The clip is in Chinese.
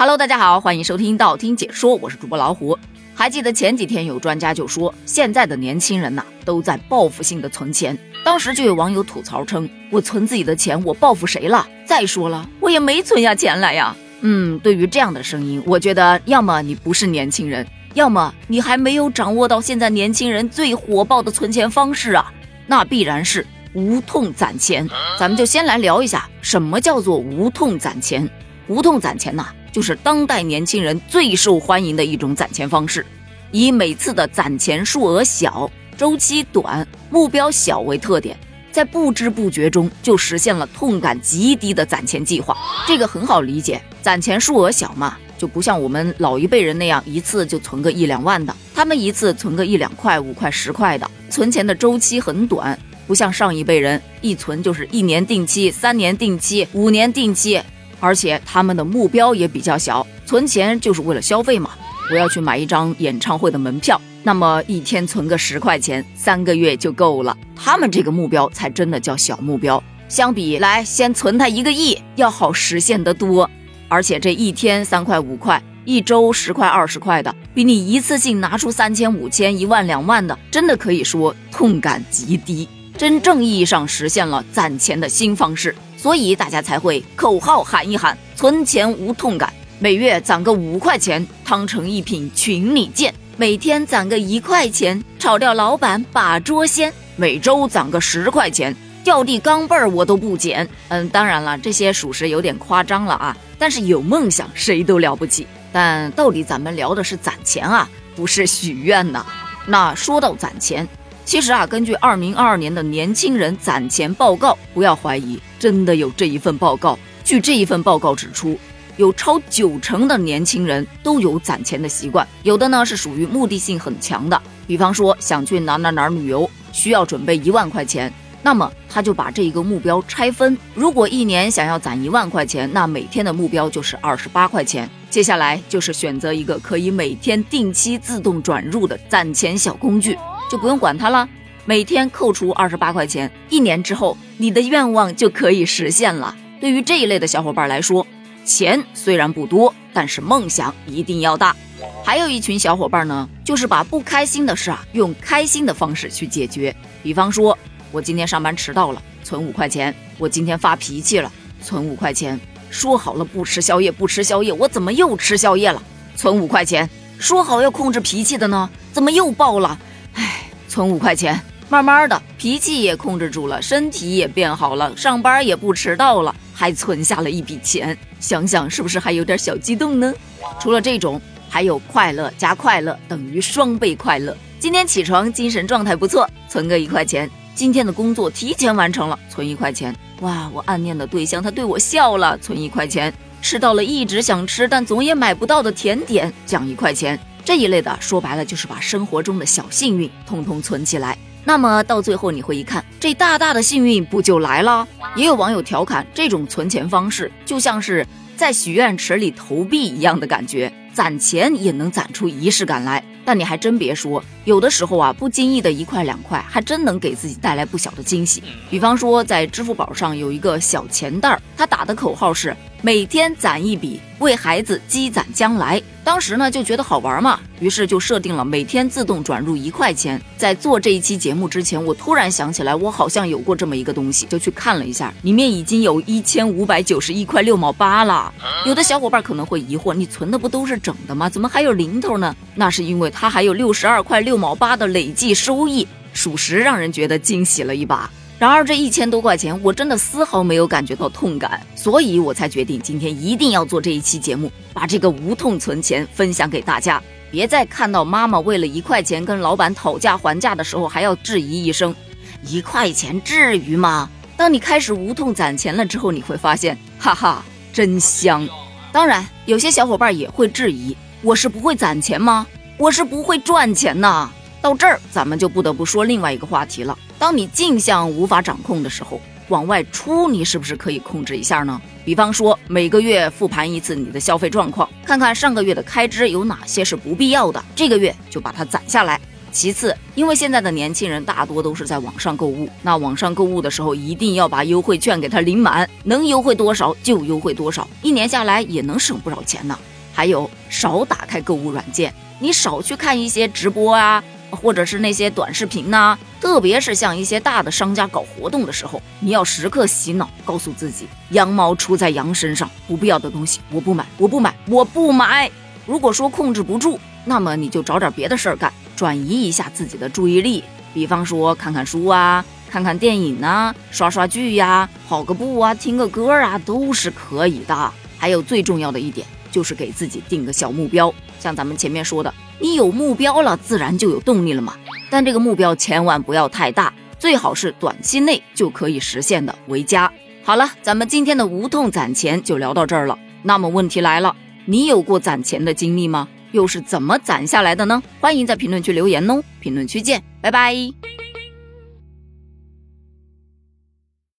Hello，大家好，欢迎收听道听解说，我是主播老虎。还记得前几天有专家就说，现在的年轻人呐都在报复性的存钱。当时就有网友吐槽称：“我存自己的钱，我报复谁了？再说了，我也没存下钱来呀。”嗯，对于这样的声音，我觉得要么你不是年轻人，要么你还没有掌握到现在年轻人最火爆的存钱方式啊，那必然是无痛攒钱。咱们就先来聊一下，什么叫做无痛攒钱？无痛攒钱呐。就是当代年轻人最受欢迎的一种攒钱方式，以每次的攒钱数额小、周期短、目标小为特点，在不知不觉中就实现了痛感极低的攒钱计划。这个很好理解，攒钱数额小嘛，就不像我们老一辈人那样一次就存个一两万的，他们一次存个一两块、五块、十块的，存钱的周期很短，不像上一辈人一存就是一年定期、三年定期、五年定期。而且他们的目标也比较小，存钱就是为了消费嘛。我要去买一张演唱会的门票，那么一天存个十块钱，三个月就够了。他们这个目标才真的叫小目标，相比来先存他一个亿要好实现得多。而且这一天三块五块，一周十块二十块的，比你一次性拿出三千五千一万两万的，真的可以说痛感极低，真正意义上实现了攒钱的新方式。所以大家才会口号喊一喊，存钱无痛感，每月攒个五块钱，汤成一品群里见；每天攒个一块钱，炒掉老板把桌掀；每周攒个十块钱，掉地钢镚儿我都不捡。嗯，当然了，这些属实有点夸张了啊。但是有梦想谁都了不起。但到底咱们聊的是攒钱啊，不是许愿呐。那说到攒钱。其实啊，根据二零二二年的年轻人攒钱报告，不要怀疑，真的有这一份报告。据这一份报告指出，有超九成的年轻人都有攒钱的习惯，有的呢是属于目的性很强的，比方说想去哪哪哪旅游，需要准备一万块钱，那么他就把这一个目标拆分，如果一年想要攒一万块钱，那每天的目标就是二十八块钱。接下来就是选择一个可以每天定期自动转入的攒钱小工具。就不用管它了，每天扣除二十八块钱，一年之后你的愿望就可以实现了。对于这一类的小伙伴来说，钱虽然不多，但是梦想一定要大。还有一群小伙伴呢，就是把不开心的事啊，用开心的方式去解决。比方说，我今天上班迟到了，存五块钱；我今天发脾气了，存五块钱；说好了不吃宵夜，不吃宵夜，我怎么又吃宵夜了？存五块钱。说好要控制脾气的呢，怎么又爆了？存五块钱，慢慢的脾气也控制住了，身体也变好了，上班也不迟到了，还存下了一笔钱。想想是不是还有点小激动呢？除了这种，还有快乐加快乐等于双倍快乐。今天起床精神状态不错，存个一块钱。今天的工作提前完成了，存一块钱。哇，我暗恋的对象他对我笑了，存一块钱。吃到了一直想吃但总也买不到的甜点，奖一块钱。这一类的说白了就是把生活中的小幸运通通存起来，那么到最后你会一看，这大大的幸运不就来了？也有网友调侃，这种存钱方式就像是在许愿池里投币一样的感觉，攒钱也能攒出仪式感来。但你还真别说，有的时候啊，不经意的一块两块，还真能给自己带来不小的惊喜。比方说，在支付宝上有一个小钱袋儿，他打的口号是每天攒一笔，为孩子积攒将来。当时呢就觉得好玩嘛，于是就设定了每天自动转入一块钱。在做这一期节目之前，我突然想起来，我好像有过这么一个东西，就去看了一下，里面已经有一千五百九十一块六毛八了。有的小伙伴可能会疑惑，你存的不都是整的吗？怎么还有零头呢？那是因为它还有六十二块六毛八的累计收益，属实让人觉得惊喜了一把。然而这一千多块钱，我真的丝毫没有感觉到痛感，所以我才决定今天一定要做这一期节目，把这个无痛存钱分享给大家。别再看到妈妈为了一块钱跟老板讨价还价的时候，还要质疑一声：一块钱至于吗？当你开始无痛攒钱了之后，你会发现，哈哈，真香。当然，有些小伙伴也会质疑：我是不会攒钱吗？我是不会赚钱呐。到这儿，咱们就不得不说另外一个话题了。当你进项无法掌控的时候，往外出你是不是可以控制一下呢？比方说每个月复盘一次你的消费状况，看看上个月的开支有哪些是不必要的，这个月就把它攒下来。其次，因为现在的年轻人大多都是在网上购物，那网上购物的时候一定要把优惠券给他领满，能优惠多少就优惠多少，一年下来也能省不少钱呢。还有，少打开购物软件，你少去看一些直播啊，或者是那些短视频呐。特别是像一些大的商家搞活动的时候，你要时刻洗脑，告诉自己羊毛出在羊身上，不必要的东西我不买，我不买，我不买。如果说控制不住，那么你就找点别的事儿干。转移一下自己的注意力，比方说看看书啊，看看电影啊，刷刷剧呀，跑个步啊，听个歌啊，都是可以的。还有最重要的一点，就是给自己定个小目标。像咱们前面说的，你有目标了，自然就有动力了嘛。但这个目标千万不要太大，最好是短期内就可以实现的为佳。好了，咱们今天的无痛攒钱就聊到这儿了。那么问题来了，你有过攒钱的经历吗？又是怎么攒下来的呢？欢迎在评论区留言哦！评论区见，拜拜。